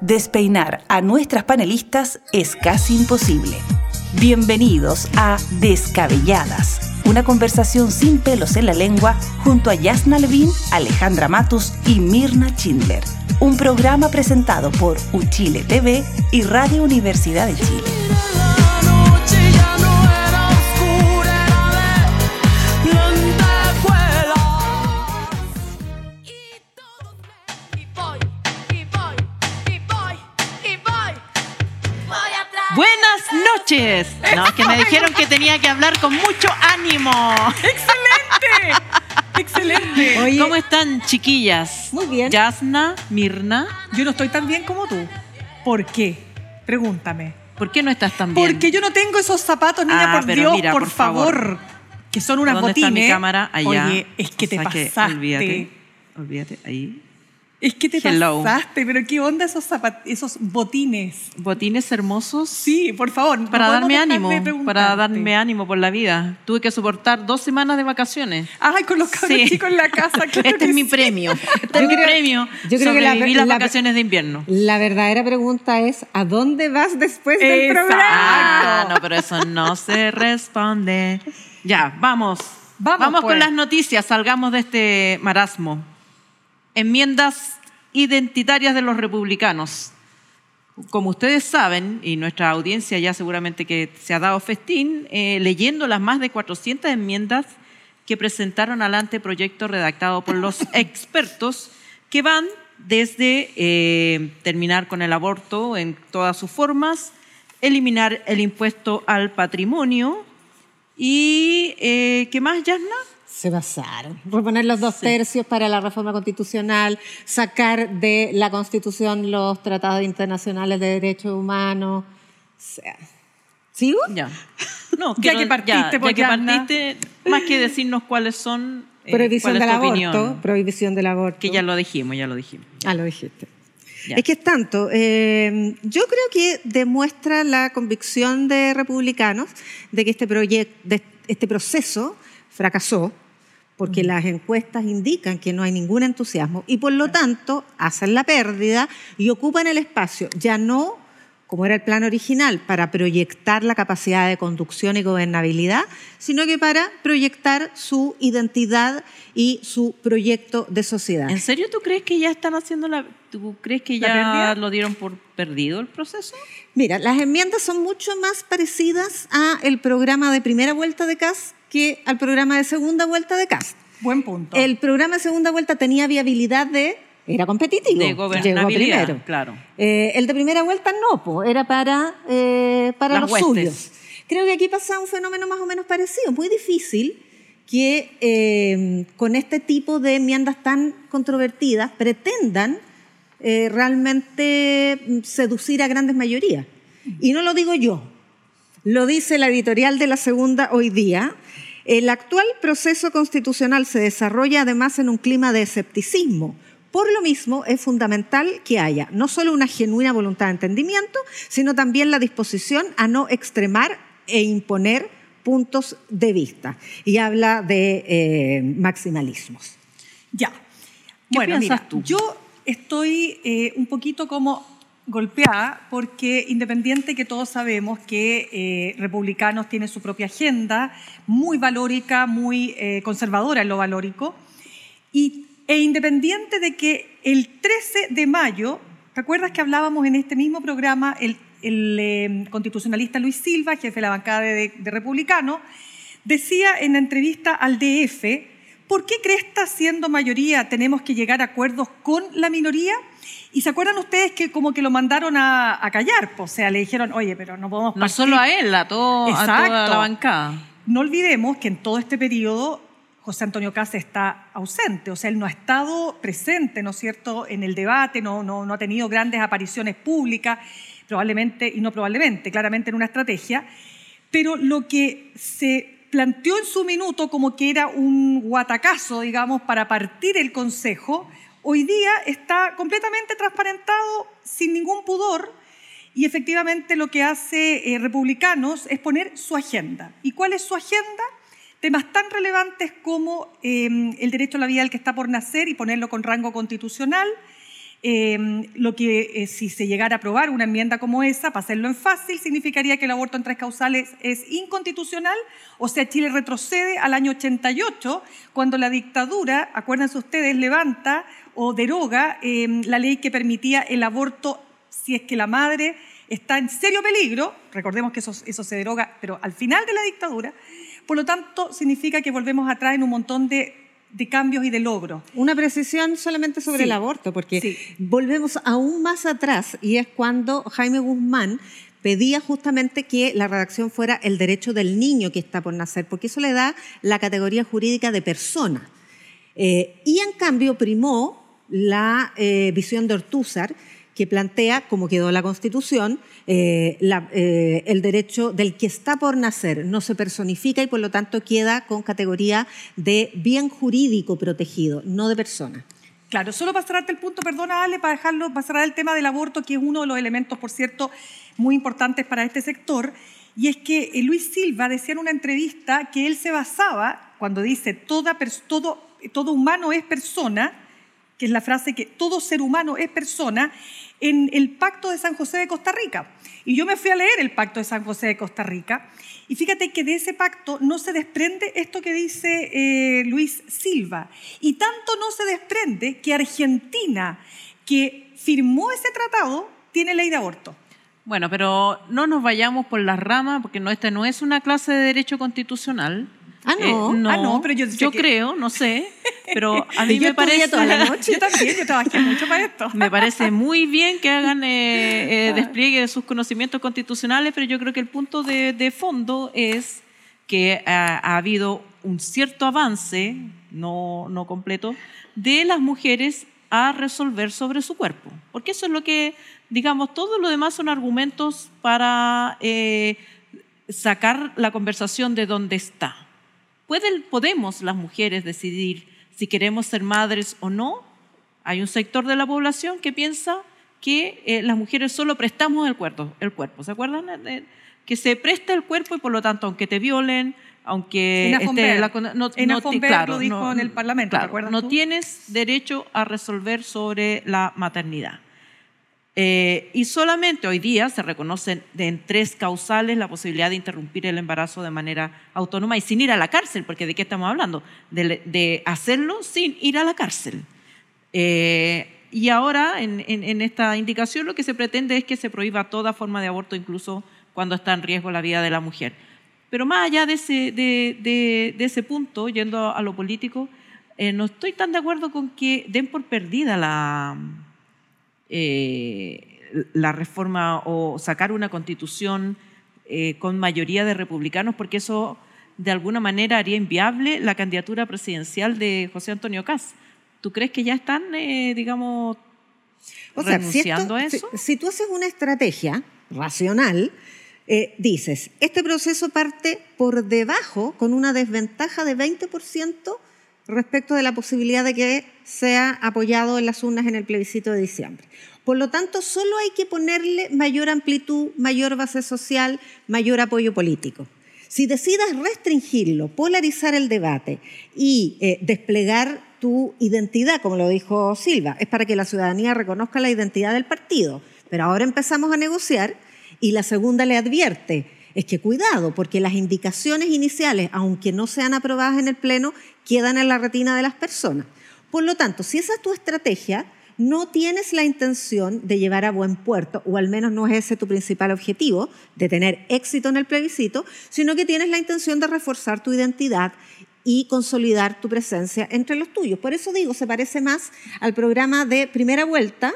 despeinar a nuestras panelistas es casi imposible. Bienvenidos a Descabelladas, una conversación sin pelos en la lengua junto a Yasna Levin, Alejandra Matus y Mirna Schindler. Un programa presentado por Uchile TV y Radio Universidad de Chile. No, es que me dijeron que tenía que hablar con mucho ánimo. ¡Excelente! ¡Excelente! Oye, ¿Cómo están, chiquillas? Muy bien. Yasna, Mirna. Yo no estoy tan bien como tú. ¿Por qué? Pregúntame. ¿Por qué no estás tan bien? Porque yo no tengo esos zapatos, niña, Ah, por pero Dios, mira, por, por favor. favor. Que son unas ¿Dónde botines. está mi cámara? Allá. Oye, es que te O sea que pasaste. olvídate. Olvídate, ahí. Es que te Hello. pasaste, pero ¿qué onda esos esos botines? Botines hermosos. Sí, por favor. Para darme ánimo, para darme ánimo por la vida. Tuve que soportar dos semanas de vacaciones. Ay, con los cabros Sí. chicos en la casa. claro Este que es mi sí. premio. Este es mi premio. yo creo que la- las la- vacaciones de invierno. La verdadera pregunta es, ¿a dónde vas después del programa? Ah, no, pero eso no se responde. Ya, vamos. Vamos, pues. con las noticias, salgamos de este marasmo. Enmiendas identitarias de los republicanos. Como ustedes saben, y nuestra audiencia ya seguramente que se ha dado festín, eh, leyendo las más de 400 enmiendas que presentaron al anteproyecto redactado por los expertos, que van desde eh, terminar con el aborto en todas sus formas, eliminar el impuesto al patrimonio y, eh, ¿qué más, Yasna? Se basaron. Proponer los dos tercios para la reforma constitucional, sacar de la constitución los tratados internacionales de derechos humanos. O sea, ¿Sigo? Ya. No, Ya quiero- que partiste, ya, ya pues, que Yasna. partiste, más que decirnos cuáles son, eh, prohibición cuál del aborto. opinión. Prohibición del aborto. Que ya lo dijimos, ya lo dijimos. Ah, lo dijiste. Ya. Es que es tanto. eh, yo creo que demuestra la convicción de republicanos de que este, proyecto, este proceso fracasó porque las encuestas indican que no hay ningún entusiasmo y por lo tanto hacen la pérdida y ocupan el espacio, ya no como era el plan original, para proyectar la capacidad de conducción y gobernabilidad, sino que para proyectar su identidad y su proyecto de sociedad. ¿En serio tú crees que ya están haciendo la... ¿Tú crees que ¿La ya lo dieron por perdido el proceso? Mira, las enmiendas son mucho más parecidas a el programa de primera vuelta de CAS que al programa de segunda vuelta de CAS. Buen punto. El programa de segunda vuelta tenía viabilidad de... Era competitivo. De llegó primero. claro. Eh, el de primera vuelta no, po, era para, eh, para Las los huestes. suyos. Creo que aquí pasa un fenómeno más o menos parecido. Muy difícil que eh, con este tipo de enmiendas tan controvertidas pretendan eh, realmente mm, seducir a grandes mayorías. Y no lo digo yo, lo dice la editorial de la segunda hoy día. El actual proceso constitucional se desarrolla además en un clima de escepticismo. Por lo mismo, es fundamental que haya no solo una genuina voluntad de entendimiento, sino también la disposición a no extremar e imponer puntos de vista. Y habla de eh, maximalismos. Ya. ¿Qué bueno, piensas mira, tú? yo estoy eh, un poquito como golpeada porque independiente que todos sabemos que eh, republicanos tienen su propia agenda muy valórica, muy eh, conservadora en lo valórico, y, e independiente de que el 13 de mayo, ¿te acuerdas que hablábamos en este mismo programa el, eh, constitucionalista Luis Silva, jefe de la bancada de, de republicano, decía en la entrevista al DF, ¿por qué cresta siendo mayoría tenemos que llegar a acuerdos con la minoría? Y se acuerdan ustedes que como que lo mandaron a, a callar, o sea, le dijeron, oye, pero no podemos No partir". solo a él, a, todo, a toda la bancada. No olvidemos que en todo este periodo José Antonio Caz está ausente, o sea, él no ha estado presente, ¿no es cierto?, en el debate, no, no, no ha tenido grandes apariciones públicas, probablemente, y no probablemente, claramente en una estrategia, pero lo que se planteó en su minuto como que era un guatacazo, digamos, para partir el Consejo, hoy día está completamente transparentado, sin ningún pudor, y efectivamente lo que hace eh, Republicanos es poner su agenda. ¿Y cuál es su agenda? Temas tan relevantes como eh, el derecho a la vida del que está por nacer y ponerlo con rango constitucional, Eh, lo que eh, si se llegara a aprobar una enmienda como esa, para hacerlo en fácil, significaría que el aborto en tres causales es inconstitucional, o sea, Chile retrocede al año 88, cuando la dictadura, acuérdense ustedes, levanta o deroga eh, la ley que permitía el aborto si es que la madre está en serio peligro, recordemos que eso, eso se deroga, pero al final de la dictadura, por lo tanto, significa que volvemos atrás en un montón de de cambios y de logros. Una precisión solamente sobre el aborto, porque volvemos aún más atrás y es cuando Jaime Guzmán pedía justamente que la redacción fuera el derecho del niño que está por nacer, porque eso le da la categoría jurídica de persona. Eh, y en cambio primó la eh, visión de Ortúzar, que plantea, como quedó la Constitución, eh, eh, el derecho del que está por nacer no se personifica y por lo tanto queda con categoría de bien jurídico protegido, no de persona. Claro, solo para cerrarte el punto, perdona Ale, para dejarlo, para cerrar el tema del aborto, que es uno de los elementos, por cierto, muy importantes para este sector, y es que eh, Luis Silva decía en una entrevista que él se basaba, cuando dice todo, todo humano es persona, que es la frase que todo ser humano es persona, en el Pacto de San José de Costa Rica. Y yo me fui a leer el Pacto de San José de Costa Rica y fíjate que de ese pacto no se desprende esto que dice eh, Luis Silva. Y tanto no se desprende que Argentina, que firmó ese tratado, tiene ley de aborto. Bueno, pero no nos vayamos por las ramas, porque no, esta no es una clase de derecho constitucional. Ah, no. Eh, ah, no pero yo, yo creo, no sé, pero a mí me parece... Toda la noche. yo también, yo trabajé mucho para esto. Me parece muy bien que hagan eh, eh, despliegue de sus conocimientos constitucionales, pero yo creo que el punto de, de fondo es que ha, ha, habido un cierto avance, no, no completo, de las mujeres a resolver sobre su cuerpo. Porque eso es lo que, digamos, todo lo demás son argumentos para sacar la conversación de dónde está podemos las mujeres decidir si queremos ser madres o no. Hay un sector de la población que piensa que eh, las mujeres solo prestamos el cuerpo, el cuerpo. ¿Se acuerdan? que se presta el cuerpo y por lo tanto, aunque te violen, aunque esté la, no, claro, lo dijo en el Parlamento, No tienes derecho a resolver sobre la maternidad. Eh, y solamente hoy día se reconocen en tres causales la posibilidad de interrumpir el embarazo de manera autónoma y sin ir a la cárcel, porque ¿de qué estamos hablando? De, hacerlo sin ir a la cárcel. Eh, y ahora, en, esta indicación, lo que se pretende es que se prohíba toda forma de aborto, incluso cuando está en riesgo la vida de la mujer. Pero más allá de ese, de, ese punto, yendo a lo político, eh, no estoy tan de acuerdo con que den por perdida la, eh, la reforma o sacar una constitución eh, con mayoría de republicanos, porque eso de alguna manera haría inviable la candidatura presidencial de José Antonio Caz. ¿Tú crees que ya están, eh, digamos, renunciando a eso? Si, si, tú haces una estrategia racional, dices, este proceso parte por debajo con una desventaja de 20% respecto de la posibilidad de que sea apoyado en las urnas en el plebiscito de diciembre. Por lo tanto, solo hay que ponerle mayor amplitud, mayor base social, mayor apoyo político. Si decidas restringirlo, polarizar el debate y eh, desplegar tu identidad, como lo dijo Silva, es para que la ciudadanía reconozca la identidad del partido. Pero ahora empezamos a negociar y la segunda le advierte, es que cuidado, porque las indicaciones iniciales, aunque no sean aprobadas en el Pleno, quedan en la retina de las personas. Por lo tanto, si esa es tu estrategia, no tienes la intención de llevar a buen puerto, o al menos no es ese tu principal objetivo, de tener éxito en el plebiscito, sino que tienes la intención de reforzar tu identidad y consolidar tu presencia entre los tuyos. Por eso digo, se parece más al programa de primera vuelta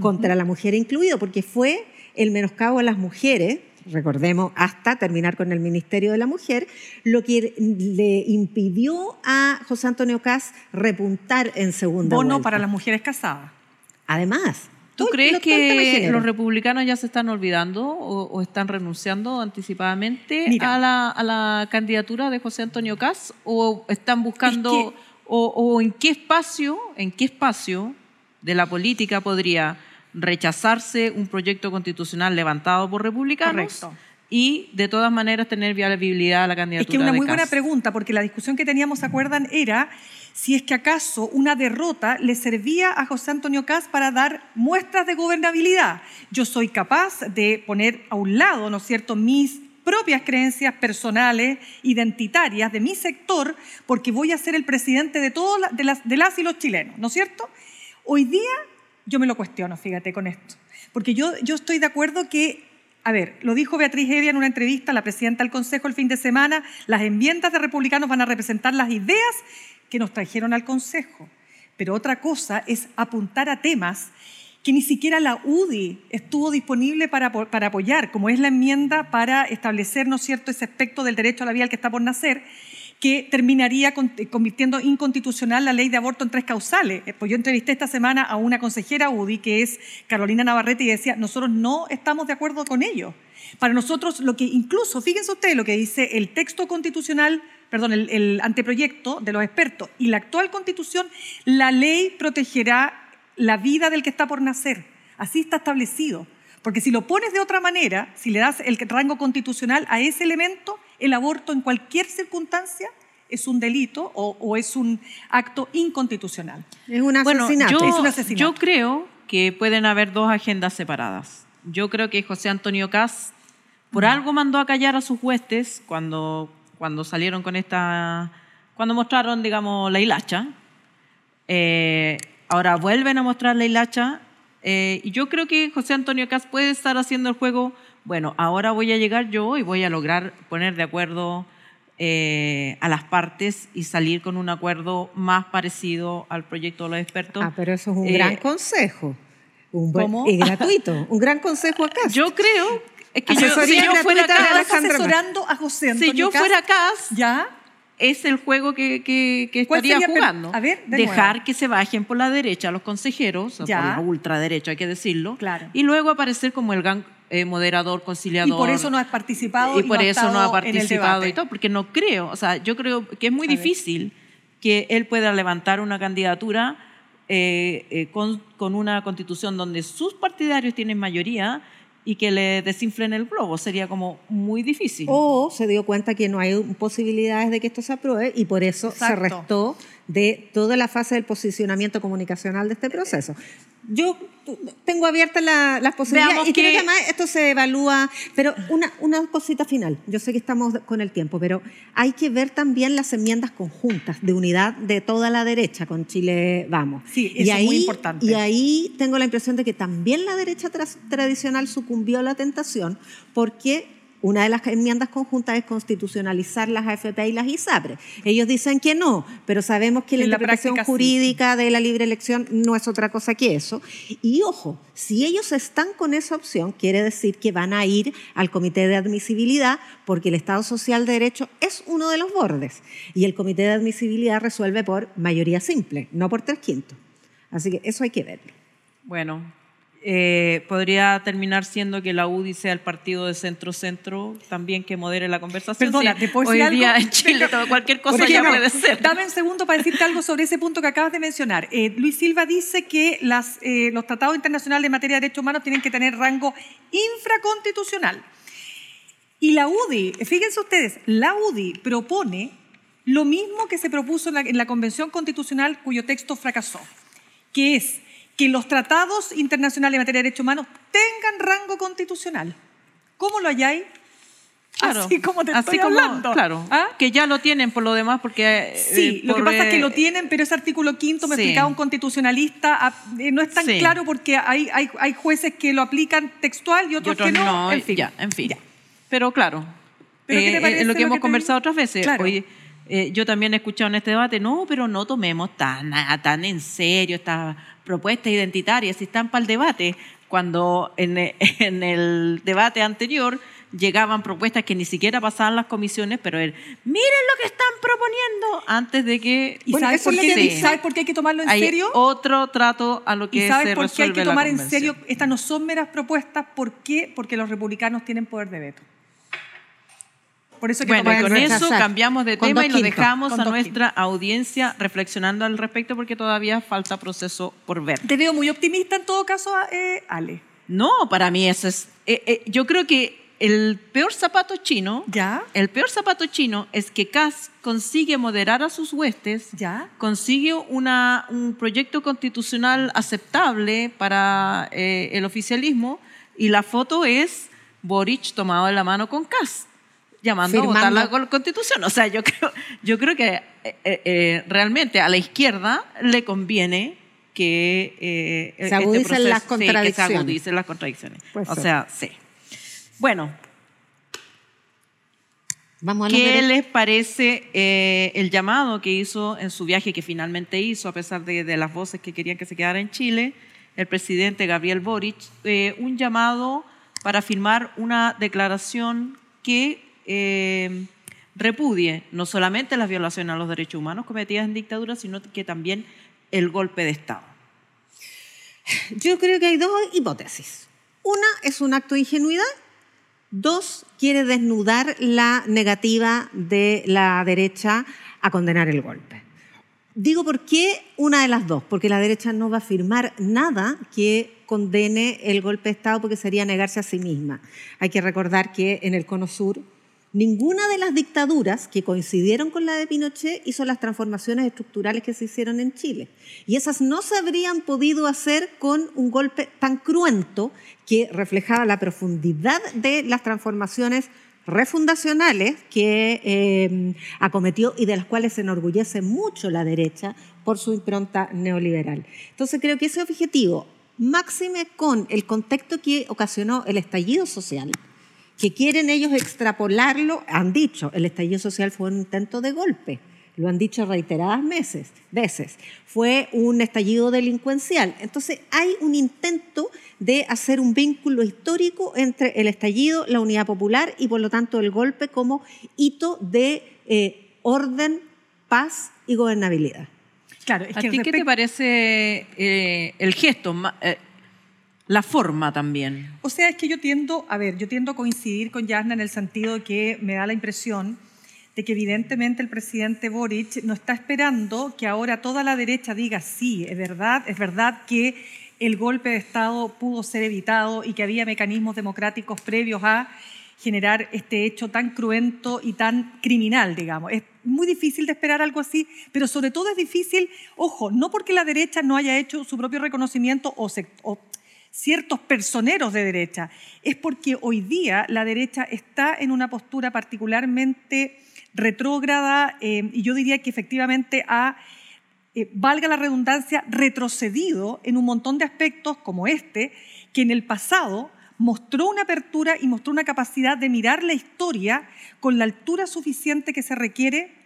contra la mujer incluido, porque fue el menoscabo a las mujeres recordemos, hasta terminar con el Ministerio de la Mujer, lo que le impidió a José Antonio Caz repuntar en segunda Bono para las mujeres casadas. Además. ¿Tú crees que los republicanos ya se están olvidando o, están renunciando anticipadamente a la, candidatura de José Antonio Caz o están buscando o, o en qué espacio, en qué espacio de la política podría rechazarse un proyecto constitucional levantado por republicanos. Y de todas maneras tener viabilidad a la candidatura. Es que una muy buena pregunta, porque la discusión que teníamos, ¿se acuerdan? Era si es que acaso una derrota le servía a José Antonio Caz para dar muestras de gobernabilidad. Yo soy capaz de poner a un lado, ¿no es cierto?, mis propias creencias personales, identitarias de mi sector, porque voy a ser el presidente de todas de las, de las y los chilenos, ¿no es cierto? Hoy día yo me lo cuestiono, fíjate, con esto. Porque yo, yo estoy de acuerdo que, a ver, lo dijo Beatriz Evia en una entrevista, la presidenta del Consejo el fin de semana, las enmiendas de republicanos van a representar las ideas que nos trajeron al Consejo. Pero otra cosa es apuntar a temas que ni siquiera la UDI estuvo disponible para, para apoyar, como es la enmienda para establecer, ¿no es cierto?, ese aspecto del derecho a la vida al que está por nacer, que terminaría convirtiendo inconstitucional la ley de aborto en tres causales. Eh, pues yo entrevisté esta semana a una consejera UDI, que es Carolina Navarrete, y decía, nosotros no estamos de acuerdo con ello. Para nosotros, lo que incluso, fíjense ustedes lo que dice el texto constitucional perdón, el, anteproyecto de los expertos y la actual constitución, la ley protegerá la vida del que está por nacer. Así está establecido. Porque si lo pones de otra manera, si le das el rango constitucional a ese elemento, el aborto en cualquier circunstancia es un delito o, es un acto inconstitucional. Es un asesinato. yo, es un asesinato. Yo creo que pueden haber dos agendas separadas. Yo creo que José Antonio Caz por algo mandó a callar a sus huestes cuando cuando salieron con esta, cuando mostraron, digamos, la hilacha. Eh, ahora vuelven a mostrar la hilacha. Eh, y yo creo que José Antonio Cas puede estar haciendo el juego, bueno, ahora voy a llegar yo y voy a lograr poner de acuerdo eh, a las partes y salir con un acuerdo más parecido al proyecto de los expertos. Ah, pero eso es un gran consejo. Un Y gratuito. un gran consejo acá. Yo creo es que yo, si yo fuera asesorando a José Si yo fuera Cas, ya es el juego que, que, estaría jugando. A ver, Dejar que se bajen por la derecha los consejeros, por la ultraderecha, hay que decirlo. Claro. Y luego aparecer como el gran eh, moderador, conciliador. Y por eso no has participado. Y, por eso no ha participado y todo, porque no creo, o sea, yo creo que es muy difícil que él pueda levantar una candidatura eh, eh, con, con una constitución donde sus partidarios tienen mayoría y que le desinflen el globo. Sería como muy difícil. O se dio cuenta que no hay posibilidades de que esto se apruebe y por eso se restó de toda la fase del posicionamiento comunicacional de este proceso. Yo tengo abiertas las posibilidades y creo que además esto se evalúa, pero una, una cosita final, yo sé que estamos con el tiempo, pero hay que ver también las enmiendas conjuntas de unidad de toda la derecha con Chile Vamos. Sí, eso es muy importante. Y ahí tengo la impresión de que también la derecha tradicional sucumbió a la tentación porque una de las enmiendas conjuntas es constitucionalizar las AFP y las ISAPRE. Ellos dicen que no, pero sabemos que la, interpretación jurídica de la libre elección no es otra cosa que eso. Y ojo, si ellos están con esa opción, quiere decir que van a ir al comité de admisibilidad porque el Estado Social de Derecho es uno de los bordes. Y el comité de admisibilidad resuelve por mayoría simple, no por tres quintos. Así que eso hay que verlo. Bueno, eh, podría terminar siendo que la UDI sea el partido de centro-centro también que modere la conversación. Perdona, Hoy día en Chile cualquier cosa ya puede ser. Dame un segundo para decirte algo sobre ese punto que acabas de mencionar. Eh, Luis Silva dice que las, eh, los tratados internacionales en materia de derechos humanos tienen que tener rango infraconstitucional. Y la UDI, fíjense ustedes, la UDI propone lo mismo que se propuso en la Convención Constitucional cuyo texto fracasó, que es que los tratados internacionales en materia de derechos humanos tengan rango constitucional. ¿Cómo lo halláis? así como te estoy hablando. Claro, ¿Ah? que ya lo tienen por lo demás porque... Eh, sí, lo que pasa es que lo tienen, pero ese artículo quinto, me explicaba un constitucionalista, ah, eh, no es tan claro porque hay, hay, hay, jueces que lo aplican textual y otros, que no. en fin. Ya, en fin. Pero claro, ¿Pero eh, es lo que hemos conversado otras veces. Claro. yo también he escuchado en este debate, no, pero no tomemos tan, tan en serio esta propuestas identitarias y están para el debate, cuando en, en, el debate anterior llegaban propuestas que ni siquiera pasaban las comisiones, pero él, miren lo que están proponiendo antes de que... ¿Y sabes, por qué, ¿sabes por qué hay que tomarlo en hay serio? otro trato a lo que ¿Y sabes por qué hay que tomar en serio? Estas no son meras propuestas. ¿Por qué? Porque los republicanos tienen poder de veto. Por eso bueno, y con eso cambiamos de tema y lo dejamos a nuestra audiencia reflexionando al respecto porque todavía falta proceso por ver. Te veo muy optimista en todo caso, eh, Ale. No, para mí eso es... Eh, eh, yo creo que el peor zapato chino, ¿Ya? el peor zapato chino es que Kass consigue moderar a sus huestes, ¿Ya? consigue una, un proyecto constitucional aceptable para eh, el oficialismo y la foto es Boric tomado de la mano con Kass llamando a votar la Firmando. constitución. O sea, yo creo, yo creo que eh, eh, realmente a la izquierda le conviene que eh, Se este agudicen proceso- las sí, que contradicciones. se agudicen las contradicciones. O sea, sí. Bueno, Vamos a ¿Qué les parece el llamado que hizo en su viaje, que finalmente hizo, a pesar de, de las voces que querían que se quedara en Chile, el presidente Gabriel Boric, un llamado para firmar una declaración que eh, repudie no solamente las violaciones a los derechos humanos cometidas en dictadura, sino que también el golpe de Estado? Yo creo que hay dos hipótesis. Una es un acto de ingenuidad. Dos, quiere desnudar la negativa de la derecha a condenar el golpe. Digo por qué una de las dos, porque la derecha no va a firmar nada que condene el golpe de Estado porque sería negarse a sí misma. Hay que recordar que en el Cono Sur ninguna de las dictaduras que coincidieron con la de Pinochet hizo las transformaciones estructurales que se hicieron en Chile. Y esas no se habrían podido hacer con un golpe tan cruento que reflejaba la profundidad de las transformaciones refundacionales que eh, acometió y de las cuales se enorgullece mucho la derecha por su impronta neoliberal. Entonces creo que ese objetivo, máxime con el contexto que ocasionó el estallido social, que quieren ellos extrapolarlo, han dicho, el estallido social fue un intento de golpe, lo han dicho reiteradas meses, veces, fue un estallido delincuencial. Entonces hay un intento de hacer un vínculo histórico entre el estallido, la unidad popular y por lo tanto el golpe como hito de eh, orden, paz y gobernabilidad. Claro, es ¿A que ti qué te parece eh, el gesto, eh, la forma también? O sea, es que yo tiendo, a ver, yo tiendo a coincidir con Yasna en el sentido de que me da la impresión de que evidentemente el presidente Boric no está esperando que ahora toda la derecha diga sí, es verdad, es verdad que el golpe de Estado pudo ser evitado y que había mecanismos democráticos previos a generar este hecho tan cruento y tan criminal, digamos. Es muy difícil de esperar algo así, pero sobre todo es difícil, ojo, no porque la derecha no haya hecho su propio reconocimiento o, o ciertos personeros de derecha, es porque hoy día la derecha está en una postura particularmente retrógrada eh, y yo diría que efectivamente ha, eh, valga la redundancia, retrocedido en un montón de aspectos como este, que en el pasado mostró una apertura y mostró una capacidad de mirar la historia con la altura suficiente que se requiere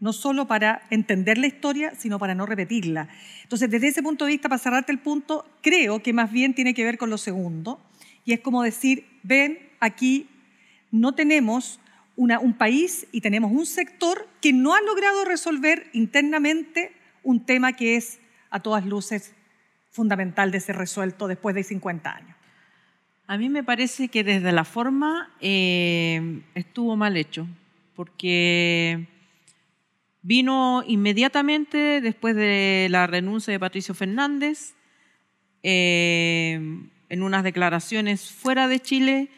no solo para entender la historia, sino para no repetirla. Entonces, desde ese punto de vista, para cerrarte el punto, creo que más bien tiene que ver con lo segundo, y es como decir, ven, aquí no tenemos una- un país y tenemos un sector que no ha logrado resolver internamente un tema que es, a todas luces, fundamental de ser resuelto después de 50 años. A mí me parece que desde la forma eh, estuvo mal hecho, porque vino inmediatamente después de la renuncia de Patricio Fernández, eh, en unas declaraciones fuera de Chile,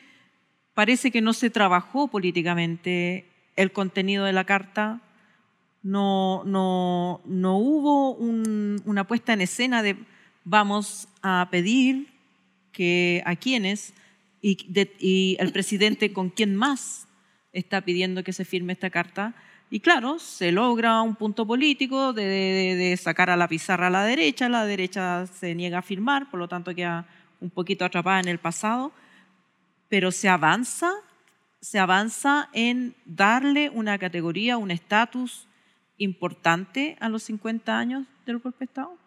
parece que no se trabajó políticamente el contenido de la carta, no, no, no hubo un- una puesta en escena de vamos a pedir que a quienes y, y el presidente con quién más está pidiendo que se firme esta carta. Y claro, se logra un punto político de, sacar a la pizarra a la derecha, la derecha se niega a firmar, por lo tanto queda un poquito atrapada en el pasado, pero se avanza, se avanza en darle una categoría, un estatus importante a los 50 años del golpe de Estado.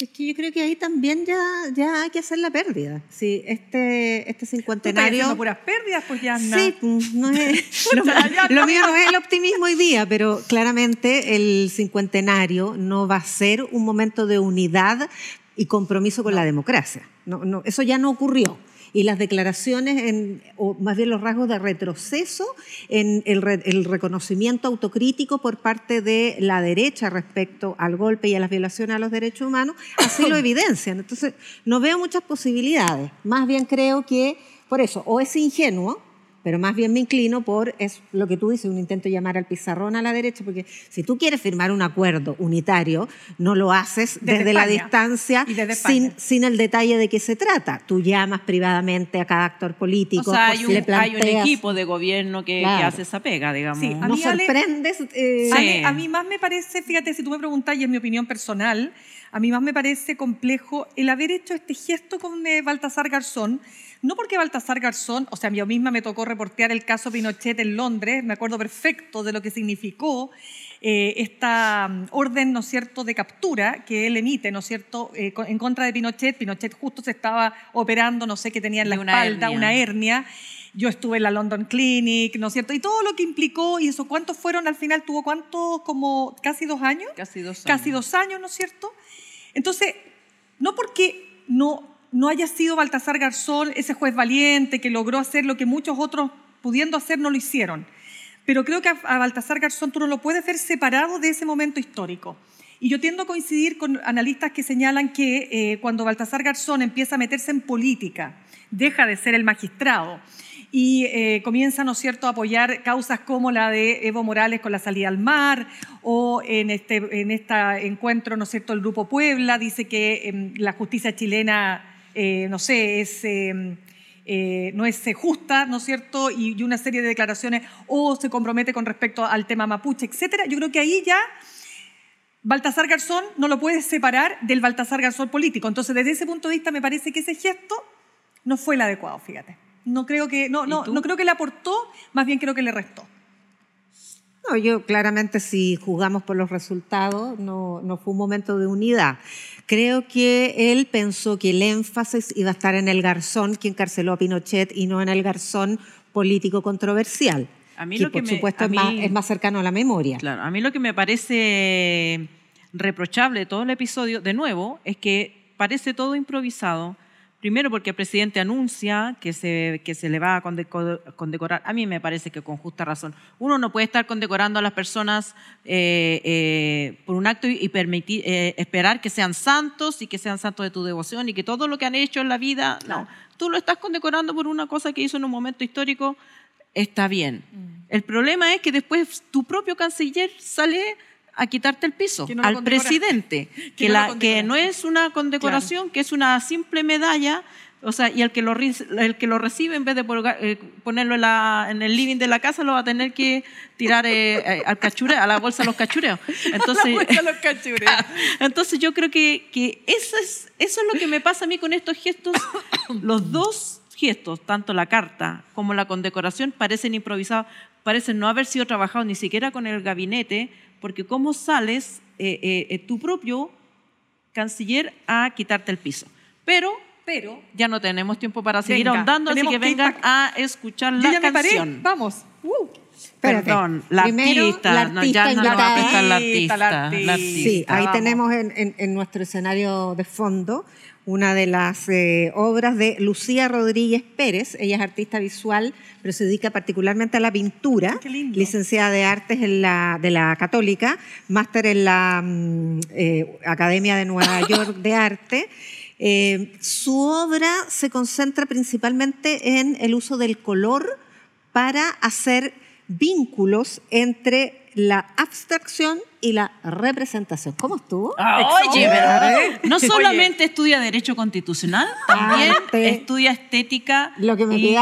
Es que yo creo que ahí también ya, ya hay que hacer la pérdida. Sí, este, este Tú cincuentenario... haciendo puras pérdidas, pues Yasna. Sí, pues, no es, lo, ya lo no. mío no es el optimismo hoy día, pero claramente el cincuentenario no va a ser un momento de unidad y compromiso con la democracia. No, no, eso ya no ocurrió. Y las declaraciones, en- o más bien los rasgos de retroceso en el, re- el reconocimiento autocrítico por parte de la derecha respecto al golpe y a las violaciones a los derechos humanos, así lo evidencian. Entonces, no veo muchas posibilidades. Más bien creo que, por eso, o es ingenuo, pero más bien me inclino por es lo que tú dices, un intento de llamar al pizarrón a la derecha, porque si tú quieres firmar un acuerdo unitario, no lo haces desde, la distancia sin, sin el detalle de qué se trata. Tú llamas privadamente a cada actor político, o sea, hay, un, hay un equipo de gobierno que, hace esa pega, digamos. Sí, a mí, sorprendes. Eh, a mí más me parece, fíjate, si tú me preguntas, y es mi opinión personal, a mí más me parece complejo el haber hecho este gesto con eh, Baltasar Garzón, no porque Baltasar Garzón, o sea, yo misma me tocó reportear el caso Pinochet en Londres, me acuerdo perfecto de lo que significó eh, esta mm, orden, ¿no es cierto?, de captura que él emite, ¿no es cierto?, eh, en contra de Pinochet. Pinochet justo se estaba operando, no sé qué tenía en la espalda, una hernia. Yo estuve en la London Clinic, ¿no es cierto? Y todo lo que implicó, y eso, ¿cuántos fueron al final? ¿Tuvo cuántos? Como casi dos años. Casi dos años. Casi dos años, ¿no es cierto? Entonces, no porque no no haya sido Baltasar Garzón ese juez valiente que logró hacer lo que muchos otros pudiendo hacer no lo hicieron. Pero creo que a, Baltasar Garzón tú no lo puedes ver separado de ese momento histórico. Y yo tiendo a coincidir con analistas que señalan que eh, cuando Baltasar Garzón empieza a meterse en política, deja de ser el magistrado y eh, comienza, ¿no es cierto?, a apoyar causas como la de Evo Morales con la salida al mar o en este en este encuentro, ¿no es cierto?, el Grupo Puebla dice que em, la justicia chilena eh, no sé, es, em, eh, no es justa, ¿no es cierto? Y, una serie de declaraciones, o se compromete con respecto al tema mapuche, etcétera. Yo creo que ahí ya Baltasar Garzón no lo puedes separar del Baltasar Garzón político. Entonces, desde ese punto de vista, me parece que ese gesto no fue el adecuado, fíjate. No creo que, no, no, no creo que le aportó, más bien creo que le restó. No, yo claramente si jugamos por los resultados, no, no fue un momento de unidad. Creo que él pensó que el énfasis iba a estar en el garzón que encarceló a Pinochet y no en el garzón político controversial. A mí que, lo que por supuesto es, más, es, más, cercano a la memoria. Claro, a mí lo que me parece reprochable de todo el episodio, de nuevo, es que parece todo improvisado Primero porque el presidente anuncia que se, que se le va a condecorar. A mí me parece que con justa razón. Uno no puede estar condecorando a las personas eh, eh, por un acto y permitir, eh, esperar que sean santos y que sean santos de tu devoción y que todo lo que han hecho en la vida, no. Tú lo estás condecorando por una cosa que hizo en un momento histórico, está bien. Mm. El problema es que después tu propio canciller sale a quitarte el piso al presidente, que, la, que no es una condecoración, que es una simple medalla, o sea, y el que lo, el que lo recibe, en vez de eh, ponerlo en, el living de la casa, lo va a tener que tirar eh, eh, al cachureo, a la bolsa de los cachureos. Entonces, los cachureos. entonces yo creo que, que eso, es, eso es lo que me pasa a mí con estos gestos. Los dos gestos, tanto la carta como la condecoración, parecen improvisados, parecen no haber sido trabajados ni siquiera con el gabinete, porque cómo sales eh, eh, eh, tu propio canciller a quitarte el piso. Pero, pero ya no tenemos tiempo para seguir ahondando, así que vengan a escuchar la canción. Vamos. Uh. Perdón, la artista, no, ya no va a la artista. Sí, ahí tenemos en, en, nuestro escenario de fondo una de las eh, obras de Lucía Rodríguez Pérez. Ella es artista visual, pero se dedica particularmente a la pintura. Licenciada de Artes en la, de la Católica, máster en la mm, eh, Academia de Nueva York de Arte. Eh, su obra se concentra principalmente en el uso del color para hacer vínculos entre la abstracción y la representación. ¿Cómo estuvo? Ah, oye, ¿verdad? No solamente estudia Derecho Constitucional, también estudia Estética. Lo que me y,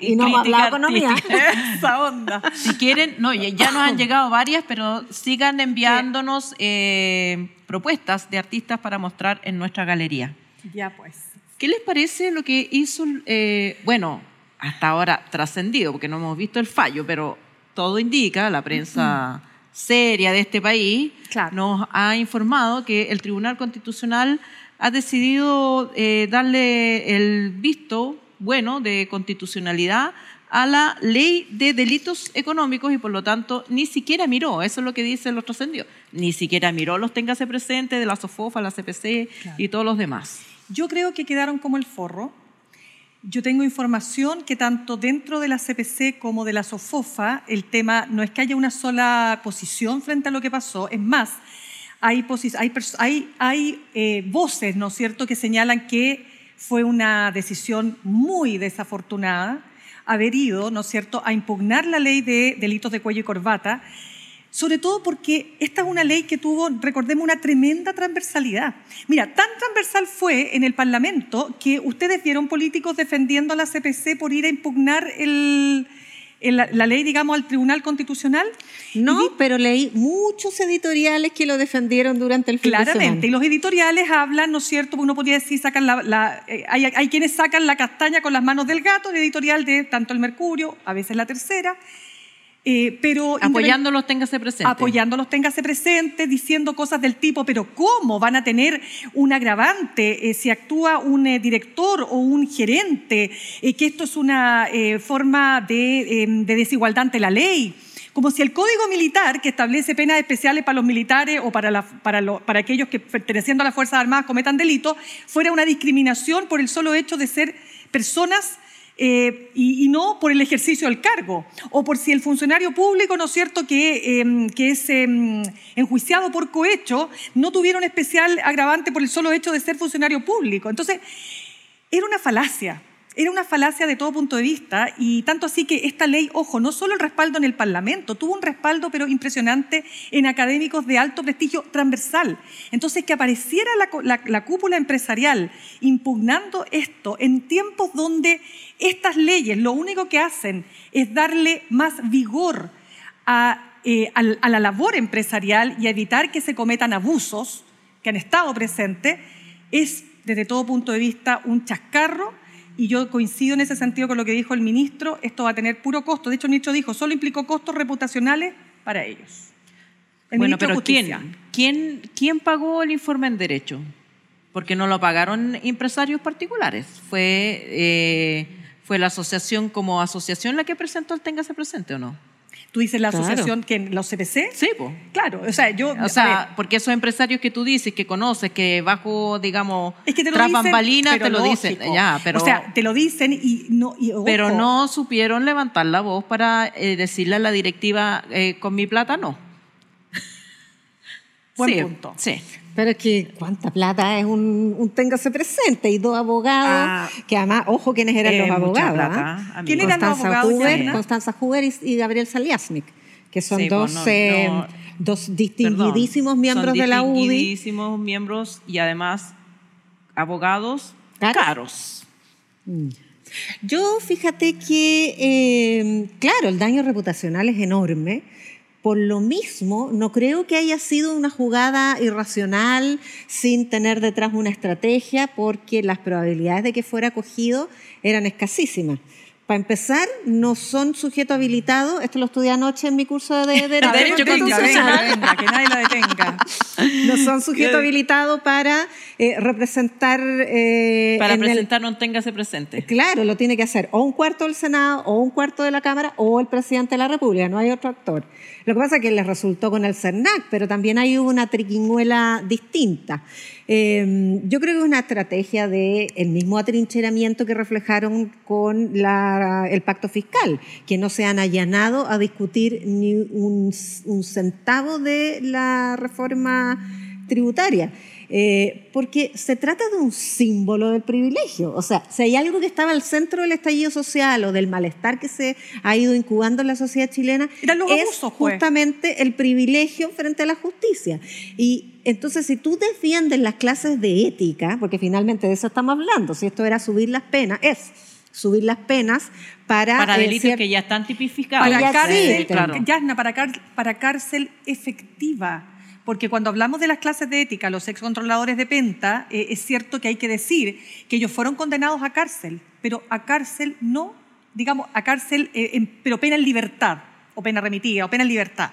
Y, no la economía. Esa onda. Si quieren, no, ya nos han llegado varias, pero sigan enviándonos eh, propuestas de artistas para mostrar en nuestra galería. Ya pues. ¿Qué les parece lo que hizo, eh, bueno, hasta ahora trascendido, porque no hemos visto el fallo, pero todo indica, la prensa seria de este país nos ha informado que el Tribunal Constitucional ha decidido eh, darle el visto bueno de constitucionalidad a la ley de delitos económicos y por lo tanto ni siquiera miró, eso es lo que dice los trascendidos, ni siquiera miró los téngase presente de la SOFOFA, la CPC y todos los demás. Yo creo que quedaron como el forro, yo tengo información que tanto dentro de la CPC como de la SOFOFA el tema no es que haya una sola posición frente a lo que pasó, es más, hay, hay, hay eh, voces, ¿no es cierto?, que señalan que fue una decisión muy desafortunada. haber ido, ¿no es cierto?, a impugnar la ley de delitos de cuello y corbata, sobre todo porque esta es una ley que tuvo, recordemos, una tremenda transversalidad. Mira, tan transversal fue en el Parlamento que ustedes vieron políticos defendiendo a la CPC por ir a impugnar el, la, ley, digamos, al Tribunal Constitucional. No, pero leí muchos editoriales que lo defendieron durante el fin Claramente, y los editoriales hablan, ¿no es cierto? Uno podría decir, sacan la, eh, hay, hay, quienes sacan la castaña con las manos del gato, el editorial de tanto el Mercurio, a veces la tercera, eh, pero apoyándolos téngase presente. Apoyándolos téngase presente, diciendo cosas del tipo, pero ¿cómo van a tener un agravante eh, si actúa un eh, director o un gerente? que esto es una forma em, de, desigualdad ante la ley como si el Código Militar, que establece penas especiales para los militares o para, para, para, aquellos que perteneciendo a las Fuerzas Armadas cometan delitos, fuera una discriminación por el solo hecho de ser personas eh, y, no por el ejercicio del cargo, o por si el funcionario público, ¿no es cierto?, que, em, que es em, enjuiciado por cohecho, no tuviera un especial agravante por el solo hecho de ser funcionario público. Entonces, era una falacia. Era una falacia de todo punto de vista y tanto así que esta ley, ojo, no solo el respaldo en el Parlamento, tuvo un respaldo pero impresionante en académicos de alto prestigio transversal. Entonces, que apareciera la, cúpula empresarial impugnando esto en tiempos donde estas leyes lo único que hacen es darle más vigor a, eh, a la labor empresarial y evitar que se cometan abusos que han estado presentes, es desde todo punto de vista un chascarro y yo coincido en ese sentido con lo que dijo el ministro, esto va a tener puro costo. De hecho, el ministro dijo, solo implicó costos reputacionales para ellos. bueno, pero ¿quién, ¿quién, ¿quién pagó el informe en derecho? Porque no lo pagaron empresarios particulares. Fue, eh, fue la asociación como asociación la que presentó el Téngase Presente, ¿o no? Tú dices la asociación que en los CPC. Sí, pues. Claro, o sea, yo. O sea, porque esos empresarios que tú dices, que conoces, que bajo, digamos, es que te lo dicen, te lo dicen. Ya, pero, o sea, te lo dicen y no. pero no supieron levantar la voz para eh, decirle a la directiva, eh, con mi plata no. Buen sí, punto. Sí. Pero es que cuánta plata es un, un téngase presente y dos abogados, ah, que además, ojo quiénes eran los abogados. ¿ah? ¿Quién eran los abogados? Huber, Constanza Huber y, Gabriel Saliasnik, que son pues, dos, eh, dos distinguidísimos miembros de la UDI. Distinguidísimos miembros y además abogados caros. Mm. Yo fíjate que, eh, claro, el daño reputacional es enorme por lo mismo, no creo que haya sido una jugada irracional sin tener detrás una estrategia, porque las probabilidades de que fuera acogido eran escasísimas. Para empezar, no son sujetos habilitados. Esto lo estudié anoche en mi curso de, Derecho Constitucional. que nadie lo son sujetos habilitados para eh, representar. Eh, para presentar, no téngase presente. Claro, lo tiene que hacer o un cuarto del Senado, o un cuarto de la Cámara, o el presidente de la República. No hay otro actor. Lo que pasa es que les resultó con el CERNAC, pero también hay una triquiñuela distinta. Em, yo creo que es una estrategia del el mismo atrincheramiento que reflejaron con el pacto fiscal, que no se han allanado a discutir ni un, un centavo de la reforma tributaria. Eh, porque se trata de un símbolo del privilegio. O sea, si hay algo que estaba al centro del estallido social o del malestar que se ha ido incubando en la sociedad chilena, es pues. justamente el privilegio frente a la justicia. Y entonces, si tú defiendes las clases de ética, porque finalmente de eso estamos hablando, si esto era subir las penas, es subir las penas para... Para eh, delitos que ya están tipificados. Para cárcel, para, para cárcel efectiva porque cuando hablamos de las clases de ética, los excontroladores de Penta, eh, es cierto que hay que decir que ellos fueron condenados a cárcel, pero a cárcel no, digamos, a cárcel, eh, pero pena en libertad, o pena remitida, o pena en libertad.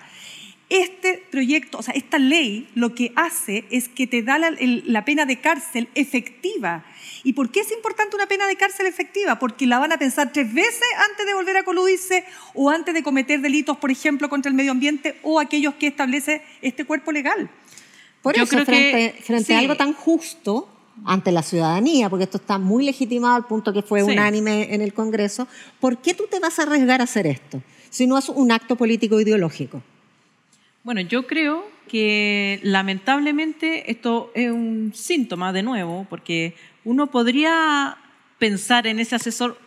Este proyecto, o sea, esta ley lo que hace es que te da la pena de cárcel efectiva ¿Y por qué es importante una pena de cárcel efectiva? Porque la van a pensar tres veces antes de volver a coludirse o antes de cometer delitos, por ejemplo, contra el medio ambiente o aquellos que establece este cuerpo legal. Por eso, creo frente, que, frente a algo tan justo ante la ciudadanía, porque esto está muy legitimado al punto que fue unánime en el Congreso, ¿por qué tú te vas a arriesgar a hacer esto si no es un acto político ideológico? Bueno, yo creo que lamentablemente esto es un síntoma de nuevo, porque uno podría pensar en ese asesor,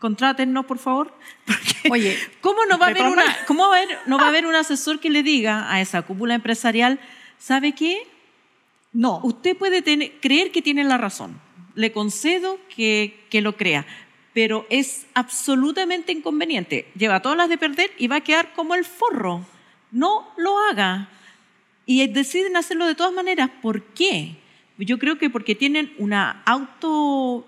Contrátennos, por favor. Porque Oye, ¿cómo no va a haber una, cómo va a haber, no va a haber un asesor que le diga a esa cúpula empresarial, ¿sabe qué? no. Usted puede tener- creer que tiene la razón. Le concedo que, que lo crea, pero es absolutamente inconveniente. Lleva todas las de perder y va a quedar como el forro. No lo haga. Y deciden hacerlo de todas maneras. ¿Por qué? Yo creo que porque tienen una auto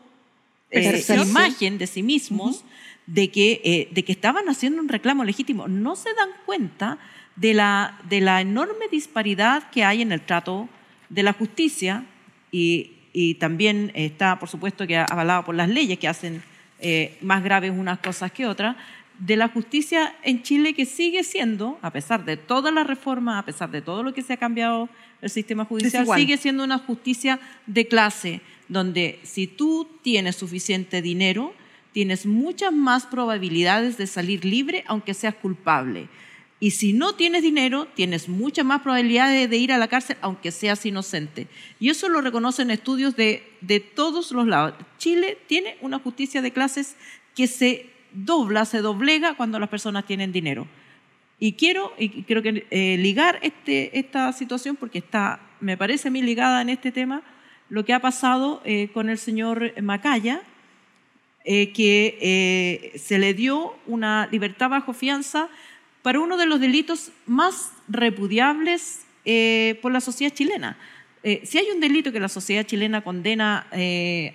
eh, imagen de sí mismos de, que, eh, de que estaban haciendo un reclamo legítimo. No se dan cuenta de la, de la enorme disparidad que hay en el trato de la justicia y, y también está, por supuesto, que avalado por las leyes que hacen eh, más graves unas cosas que otras, de la justicia en Chile que sigue siendo, a pesar de todas las reformas, a pesar de todo lo que se ha cambiado el sistema judicial, Desigual. sigue siendo una justicia de clase, donde si tú tienes suficiente dinero, tienes muchas más probabilidades de salir libre aunque seas culpable. Y si no tienes dinero, tienes muchas más probabilidades de ir a la cárcel aunque seas inocente. Y eso lo reconocen estudios de, de todos los lados. Chile tiene una justicia de clases que se dobla, se doblega cuando las personas tienen dinero. Y quiero, y creo que eh, ligar este, esta situación, porque está, me parece a mí ligada en este tema, lo que ha pasado eh, con el señor Macaya, eh, que eh, se le dio una libertad bajo fianza para uno de los delitos más repudiables eh, por la sociedad chilena. Eh, si hay un delito que la sociedad chilena condena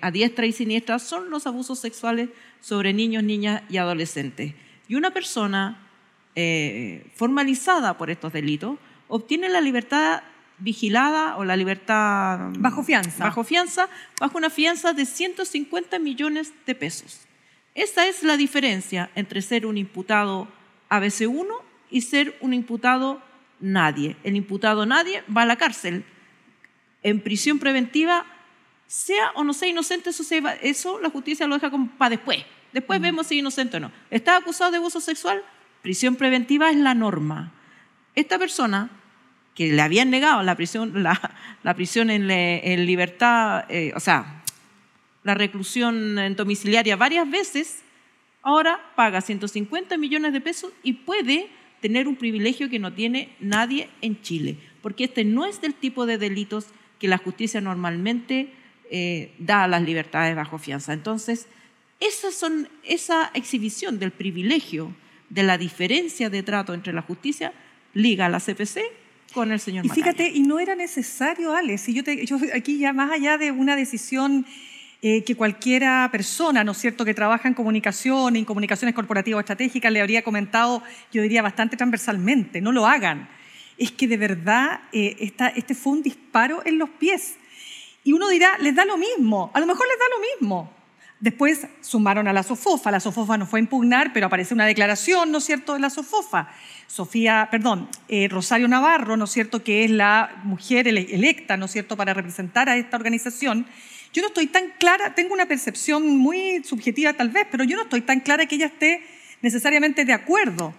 a diestra y siniestra, son los abusos sexuales sobre niños, niñas y adolescentes. Y una persona eh, formalizada por estos delitos obtiene la libertad vigilada o la libertad Bajo fianza. bajo fianza, bajo una fianza de 150 millones de pesos. Esa es la diferencia entre ser un imputado ABC1 y ser un imputado nadie. El imputado nadie va a la cárcel en prisión preventiva, sea o no sea inocente, eso, se va- eso la justicia lo deja para después. Después vemos si es inocente o no. ¿Está acusado de abuso sexual? Prisión preventiva es la norma. Esta persona que le habían negado la prisión, la, prisión en, en libertad, eh, o sea, la reclusión en domiciliaria varias veces, ahora paga 150 millones de pesos y puede tener un privilegio que no tiene nadie en Chile, porque este no es del tipo de delitos que la justicia normalmente eh, da a las libertades bajo fianza. Entonces, esas son, esa exhibición del privilegio, de la diferencia de trato entre la justicia, liga a la CPC con el señor Y Macaya. fíjate, y no era necesario, Alex. Si yo, te- yo aquí ya más allá de una decisión eh, que cualquiera persona, ¿no es cierto?, que trabaja en comunicación, en comunicaciones corporativas o estratégicas, le habría comentado, yo diría, bastante transversalmente, no lo hagan. Es que de verdad eh, esta- este fue un disparo en los pies. Y uno dirá, les da lo mismo, a lo mejor les da lo mismo. Después sumaron a la SOFOFA, la SOFOFA no fue a impugnar, pero aparece una declaración, ¿no es cierto?, de la SOFOFA. Sofía, perdón, eh, Rosario Navarro, ¿no es cierto?, que es la mujer ele- electa, ¿no es cierto?, para representar a esta organización. Yo no estoy tan clara, tengo una percepción muy subjetiva tal vez, pero yo no estoy tan clara que ella esté necesariamente de acuerdo.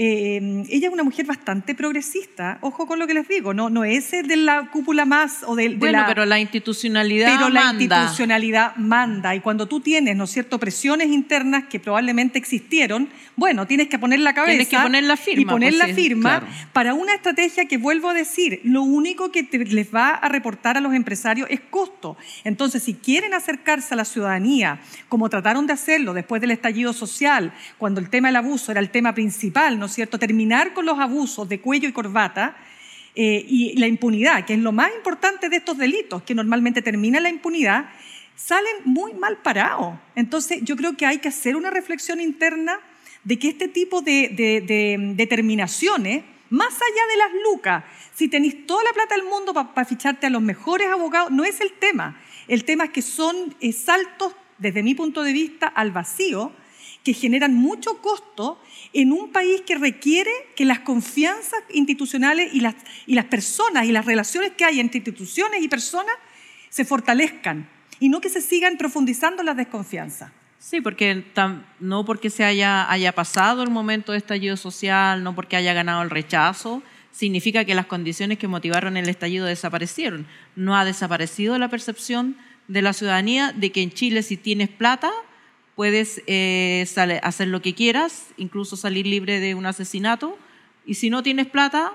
Eh, ella es una mujer bastante progresista, ojo con lo que les digo, no, no es de la cúpula más o de, de Bueno, la... pero la institucionalidad Pero la manda. institucionalidad manda y cuando tú tienes, ¿no es cierto?, presiones internas que probablemente existieron, bueno, tienes que poner la cabeza Tienes que poner la firma, y poner pues la sí, firma claro. para una estrategia que vuelvo a decir, lo único que te- les va a reportar a los empresarios es costo. Entonces, si quieren acercarse a la ciudadanía, como trataron de hacerlo después del estallido social, cuando el tema del abuso era el tema principal, ¿no es cierto?, terminar con los abusos de cuello y corbata, eh, y la impunidad, que es lo más importante de estos delitos, que normalmente termina la impunidad, salen muy mal parados. Entonces, yo creo que hay que hacer una reflexión interna de que este tipo de, de- de determinaciones, más allá de las lucas, si tenéis toda la plata del mundo para ficharte a los mejores abogados, no es el tema. El tema es que son eh, saltos, desde mi punto de vista, al vacío, que generan mucho costo en un país que requiere que las confianzas institucionales y las, y las personas y las relaciones que hay entre instituciones y personas se fortalezcan y no que se sigan profundizando las desconfianzas. Sí, porque no porque se haya, haya pasado el momento de estallido social, no porque haya ganado el rechazo, significa que las condiciones que motivaron el estallido desaparecieron. No ha desaparecido la percepción de la ciudadanía de que en Chile si tienes plata puedes eh, sale- hacer lo que quieras, incluso salir libre de un asesinato, y si no tienes plata,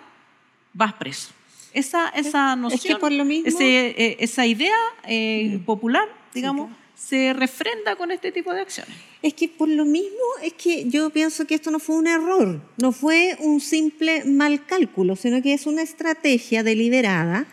vas preso. Esa, esa noción, por lo mismo- ese, eh, esa idea eh, popular, digamos, se refrenda con este tipo de acciones. Es que por lo mismo es que yo pienso que esto no fue un error, no fue un simple mal cálculo, sino que es una estrategia deliberada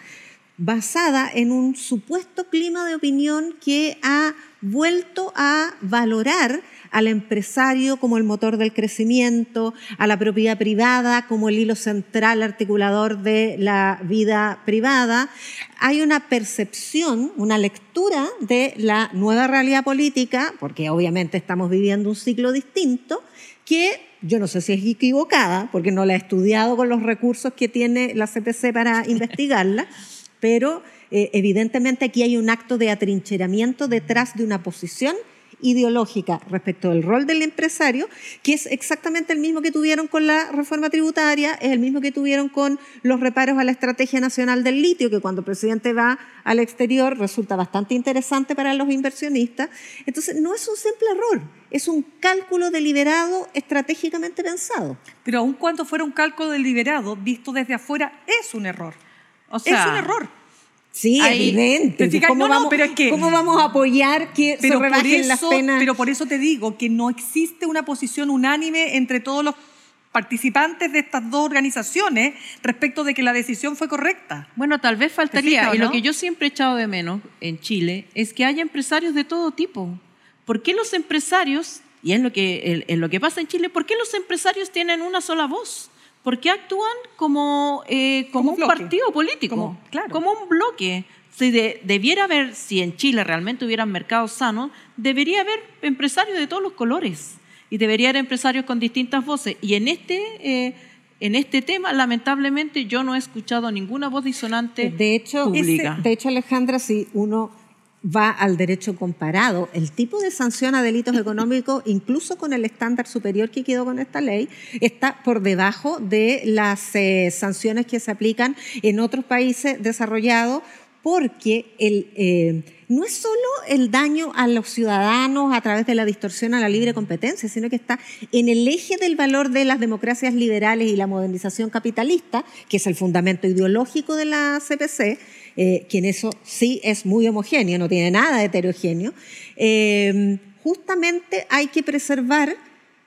basada en un supuesto clima de opinión que ha vuelto a valorar al empresario como el motor del crecimiento, a la propiedad privada como el hilo central articulador de la vida privada. Hay una percepción, una lectura de la nueva realidad política, porque obviamente estamos viviendo un ciclo distinto, que yo no sé si es equivocada, porque no la he estudiado con los recursos que tiene la CPC para investigarla, pero eh, evidentemente aquí hay un acto de atrincheramiento detrás de una posición ideológica respecto del rol del empresario, que es exactamente el mismo que tuvieron con la reforma tributaria, es el mismo que tuvieron con los reparos a la Estrategia Nacional del Litio, que cuando el presidente va al exterior resulta bastante interesante para los inversionistas. Entonces, no es un simple error, es un cálculo deliberado estratégicamente pensado. Pero aun cuando fuera un cálculo deliberado, visto desde afuera, es un error. O sea, es un error. Sí, Ahí- evidente. Te ¿Cómo, no, no, vamos, pero es que- ¿Cómo vamos a apoyar que Pero se por, rebajen las eso, penas? pero por eso te digo que no existe una posición unánime entre todos los participantes de estas dos organizaciones respecto de que la decisión fue correcta. Bueno, tal vez faltaría, fijas, y lo no? que yo siempre he echado de menos en Chile es que haya empresarios de todo tipo. ¿Por qué los empresarios, y es lo que, es lo que pasa en Chile, por qué los empresarios tienen una sola voz? ¿Por qué actúan como, eh, como, Como un bloque. partido político? Como- claro. Como un bloque. Si de- debiera haber, si en Chile realmente hubieran mercados sanos, debería haber empresarios de todos los colores y debería haber empresarios con distintas voces. Y en este, eh, en este tema, lamentablemente, yo no he escuchado ninguna voz disonante De hecho, pública. de hecho, Alejandra, si uno va al derecho comparado, el tipo de sanción a delitos económicos, incluso con el estándar superior que quedó con esta ley, está por debajo de las eh, sanciones que se aplican en otros países desarrollados, porque eh, no es solo el daño a los ciudadanos a través de la distorsión a la libre competencia, sino que está en el eje del valor de las democracias liberales y la modernización capitalista, que es el fundamento ideológico de la CPC, eh, que en eso sí es muy homogéneo, no tiene nada de heterogéneo. Eh, justamente hay que preservar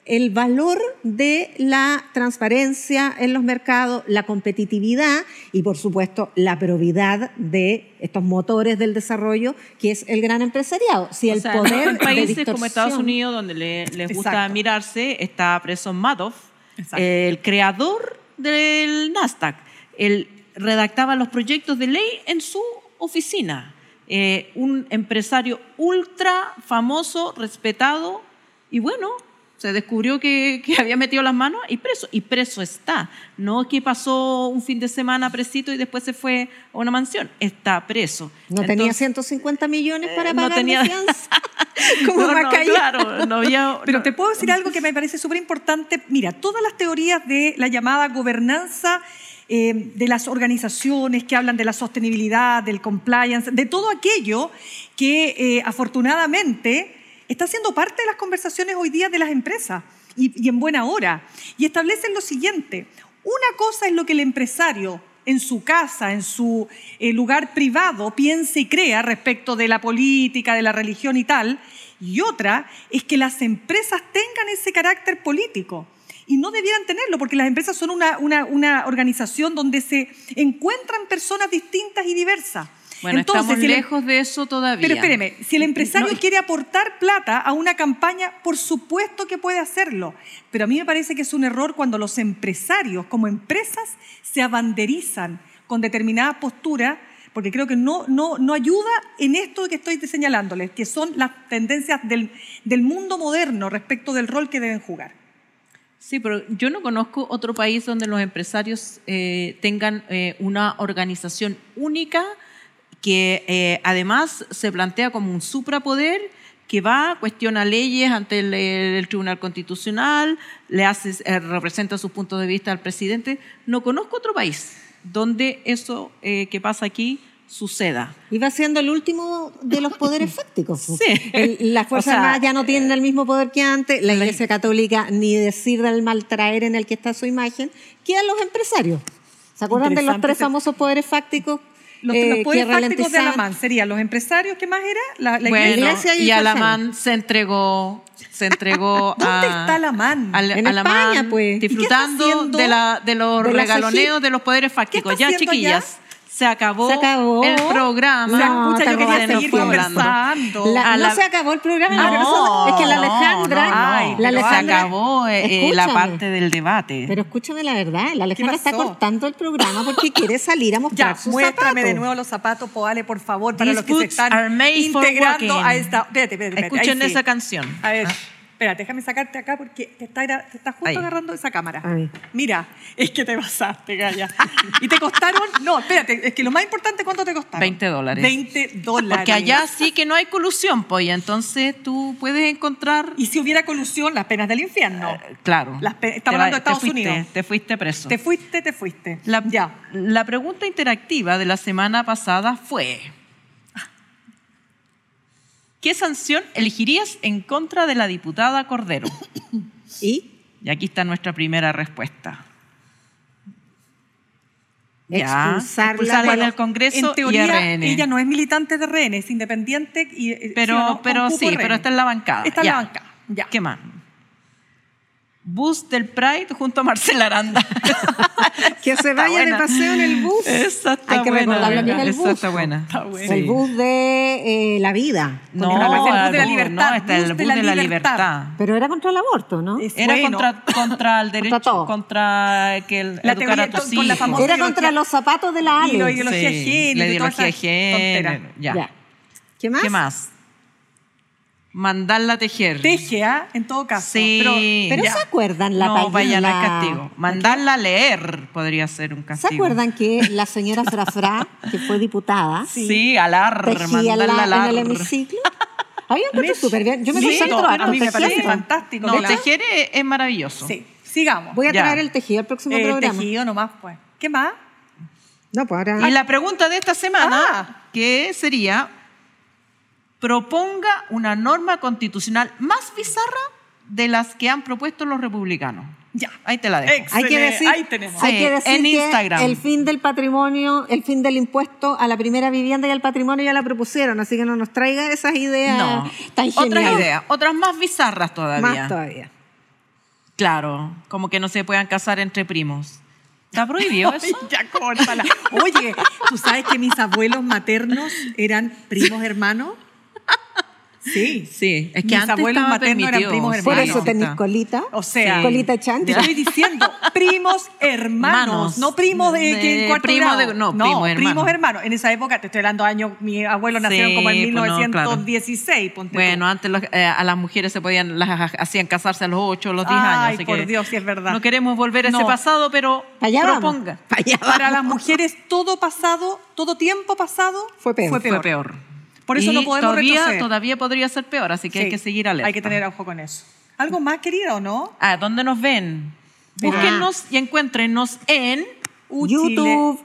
el valor de la transparencia en los mercados, la competitividad y, por supuesto, la probidad de estos motores del desarrollo, que es el gran empresariado. Si O el sea, poder en países como Estados Unidos, donde le- les gusta Exacto. mirarse, está preso Madoff, Exacto. el creador del Nasdaq. Él redactaba los proyectos de ley en su oficina. Eh, un empresario ultra famoso, respetado, y bueno, se descubrió que, que había metido las manos y preso. Y preso está. No que pasó un fin de semana presito y después se fue a una mansión. Está preso. No tenía Entonces- 150 millones para Eh, no pagar tenía- de fianza. Como No, no, claro, no había- Pero no. te puedo decir algo que me parece súper importante. Mira, todas las teorías de la llamada gobernanza eh, de las organizaciones que hablan de la sostenibilidad, del compliance, de todo aquello que eh, afortunadamente está siendo parte de las conversaciones hoy día de las empresas y, en buena hora. Y establecen lo siguiente. Una cosa es lo que el empresario en su casa, en su eh, lugar privado, piensa y crea respecto de la política, de la religión y tal, y otra es que las empresas tengan ese carácter político. Y no debieran tenerlo, porque las empresas son una, una- una organización donde se encuentran personas distintas y diversas. Bueno, estamos si el- em- lejos de eso todavía. pero espéreme, si el empresario No, quiere aportar plata a una campaña, por supuesto que puede hacerlo. Pero a mí me parece que es un error cuando los empresarios, como empresas, se abanderizan con determinadas posturas, porque creo que no, no, no ayuda en esto que estoy señalándoles, que son las tendencias del, del mundo moderno respecto del rol que deben jugar. Sí, pero yo no conozco otro país donde los empresarios eh, tengan eh, una organización única que eh, además se plantea como un suprapoder que va, cuestiona leyes ante el, el Tribunal Constitucional, le hace, eh, representa sus puntos de vista al presidente. No conozco otro país donde eso eh, que pasa aquí suceda. Iba siendo el último de los poderes fácticos. Sí. El- las Fuerzas O sea, ya no tienen el mismo poder que antes. La Iglesia Católica, ni decir del maltraer en el que está su imagen, quedan los empresarios. ¿Se acuerdan de los tres famosos poderes fácticos? Los, eh, los que poderes fácticos de? Alamán serían los empresarios, ¿qué más era? La, la bueno, iglesia. y y Fuerza Alamán se entregó, se entregó a... ¿Dónde está Alamán? Al- En Alamán, España, pues. ¿Y qué está Disfrutando de, la, de los De la regaloneos de los poderes fácticos. Ya, chiquillas, se acabó, Se acabó. el programa. No, Pucha, yo quería seguir conversando. La- no la- se acabó el programa. No, es que la Alejandra. Ay, la Alejandra, se acabó eh, eh, la parte del debate. Pero escúchame la verdad, la Alejandra está cortando el programa porque quiere salir a mostrar Ya, sus muéstrame zapatos. de nuevo los zapatos, Poale, por favor, para These los que se están integrando a esta... Espérate, espérate, espérate, Escuchen sí. esa canción. A ver, Ah. Espérate, déjame sacarte acá porque te está, te está justo Ahí. agarrando esa cámara. Ahí. Mira, es que te pasaste, Gaya. Y te costaron... No, espérate, es que lo más importante, ¿cuánto te costaron? 20 dólares. 20 dólares. Porque allá sí que no hay colusión, pues, y entonces tú puedes encontrar... Y si hubiera colusión, las penas del infierno. Eh, Claro. Las pe- Te estamos hablando de te Estados fuiste, Unidos. Te fuiste preso. Te fuiste, te fuiste. La, Ya. la pregunta interactiva de la semana pasada fue: ¿Qué sanción elegirías en contra de la diputada Cordero? ¿Y? Y aquí está nuestra primera respuesta. Ya, Expulsarla. expulsarla Bueno, del Congreso en teoría, y RN. ella no es militante de RN, es independiente. Y, eh, pero ¿sí o no? pero sí, pero está en la bancada. Está en Ya. la bancada. Ya. ¿Qué más? Bus del Pride junto a Marcela Aranda. Que se vaya buena. de paseo en el bus. Esa está Hay que buena. recordar lo que es el bus. está buena. Está buena. El bus de eh, la vida. No, Porque no, es el bus de la libertad, No, está el bus de de la la, libertad. libertad. Pero era contra el aborto, ¿no? Era bueno. contra, contra el derecho, todo. contra que el, La educar teoría a tus con- con la hijos. famosa- Era contra los zapatos de la Y Ale. lo ideología Sí, género la y ideología género. Ya. Ya. ¿Qué más? ¿Qué más? Mandarla a tejer. Teje, ¿ah? En todo caso. Sí. Pero, Pero ya. ¿se acuerdan la no, vaya, no es castigo. Mandarla a leer podría ser un ¿Se castigo. acuerdan que la señora Frafra, que fue diputada, Sí, alar, mandarla alar. en el hemiciclo? A mí me encuentro Mitch. súper bien. Yo me Sí, no, a mí me parece tejiendo. fantástico. No, tejer es, es maravilloso. Sí. Sigamos. Voy a Ya. traer el tejido al próximo Eh, programa. tejido nomás, pues. ¿Qué más? No, pues ahora... Y la pregunta de esta semana, Ah. que sería, proponga una norma constitucional más bizarra de las que han propuesto los republicanos. Ya. Ahí te la dejo. Ex- Hay que Excelente. decir, Ahí tenemos. hay Sí, que decir en que Instagram. el fin del patrimonio, el fin del impuesto a la primera vivienda y al patrimonio ya la propusieron, así que no nos traiga esas ideas No, tan otras geniales. ideas, otras más bizarras todavía. Más todavía. Claro, como que no se puedan casar entre primos. ¿Está prohibido eso? Ay, ya córtala. Oye, ¿tú sabes que mis abuelos maternos eran primos hermanos? Sí. Sí, es que Mis antes abuelos maternos eran primos sí. Por hermanos. eso tenés colita. O sea, colita. Te estoy diciendo, primos hermanos, Hermanos. no primos de, De- que en cuarto primo grado. de- no, primos hermanos. hermanos. En esa época, te estoy hablando años, mis abuelos nacieron como en Sí, pues no, claro. 1916, ponte tú. Bueno, antes los- eh, a las mujeres se podían, las hacían casarse a los 8 o los 10 Ay, años. así por que Dios, sí es verdad. No queremos volver a ese pasado, pero allá proponga. Allá Para las mujeres, todo pasado, todo tiempo pasado Fue peor. Fue peor. Por eso Y no podemos todavía, retroceder. Todavía podría ser peor, así que hay que seguir alerta. Hay que tener ojo con eso. ¿Algo más, querida, o no? Ah, ¿dónde nos ven? Búsquennos y encuéntrenos en... YouTube,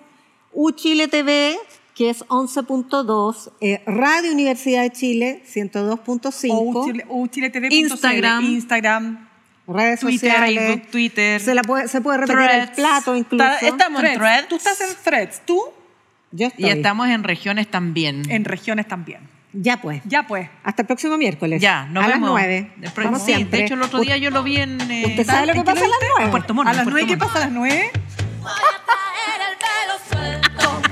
Uchile TV, que es 11.2, eh, Radio Universidad de Chile, 102.5, O Uchile- uchile.tv.cl, Instagram. Instagram. redes Twitter, sociales. Facebook, Twitter, Se, la puede, se puede repetir el plato incluso. Está- estamos en. Threads. Tú estás en Threads, tú Yo estoy. Y estamos en regiones también. en regiones también. Ya pues. Ya pues. Hasta el próximo miércoles. Ya, nos a vemos. las 9. De, pro- como sí, siempre. de hecho, el otro día yo lo vi en... eh, ¿Usted sabe lo que ¿En qué pasa a las viste? 9? en Puerto Montt. ¿A las Puerto 9 qué pasa a las 9? Voy a traer el pelo suelto.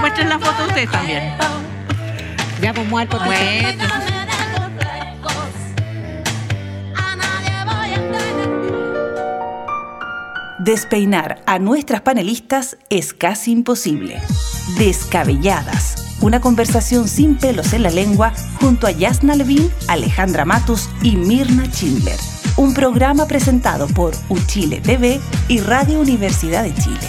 Muestren la foto ustedes también. Ya pues muerto. Bueno. Despeinar a nuestras panelistas es casi imposible. Descabelladas. Una conversación sin pelos en la lengua junto a Yasna Levin, Alejandra Matus y Mirna Schindler. Un programa presentado por Uchile TV y Radio Universidad de Chile.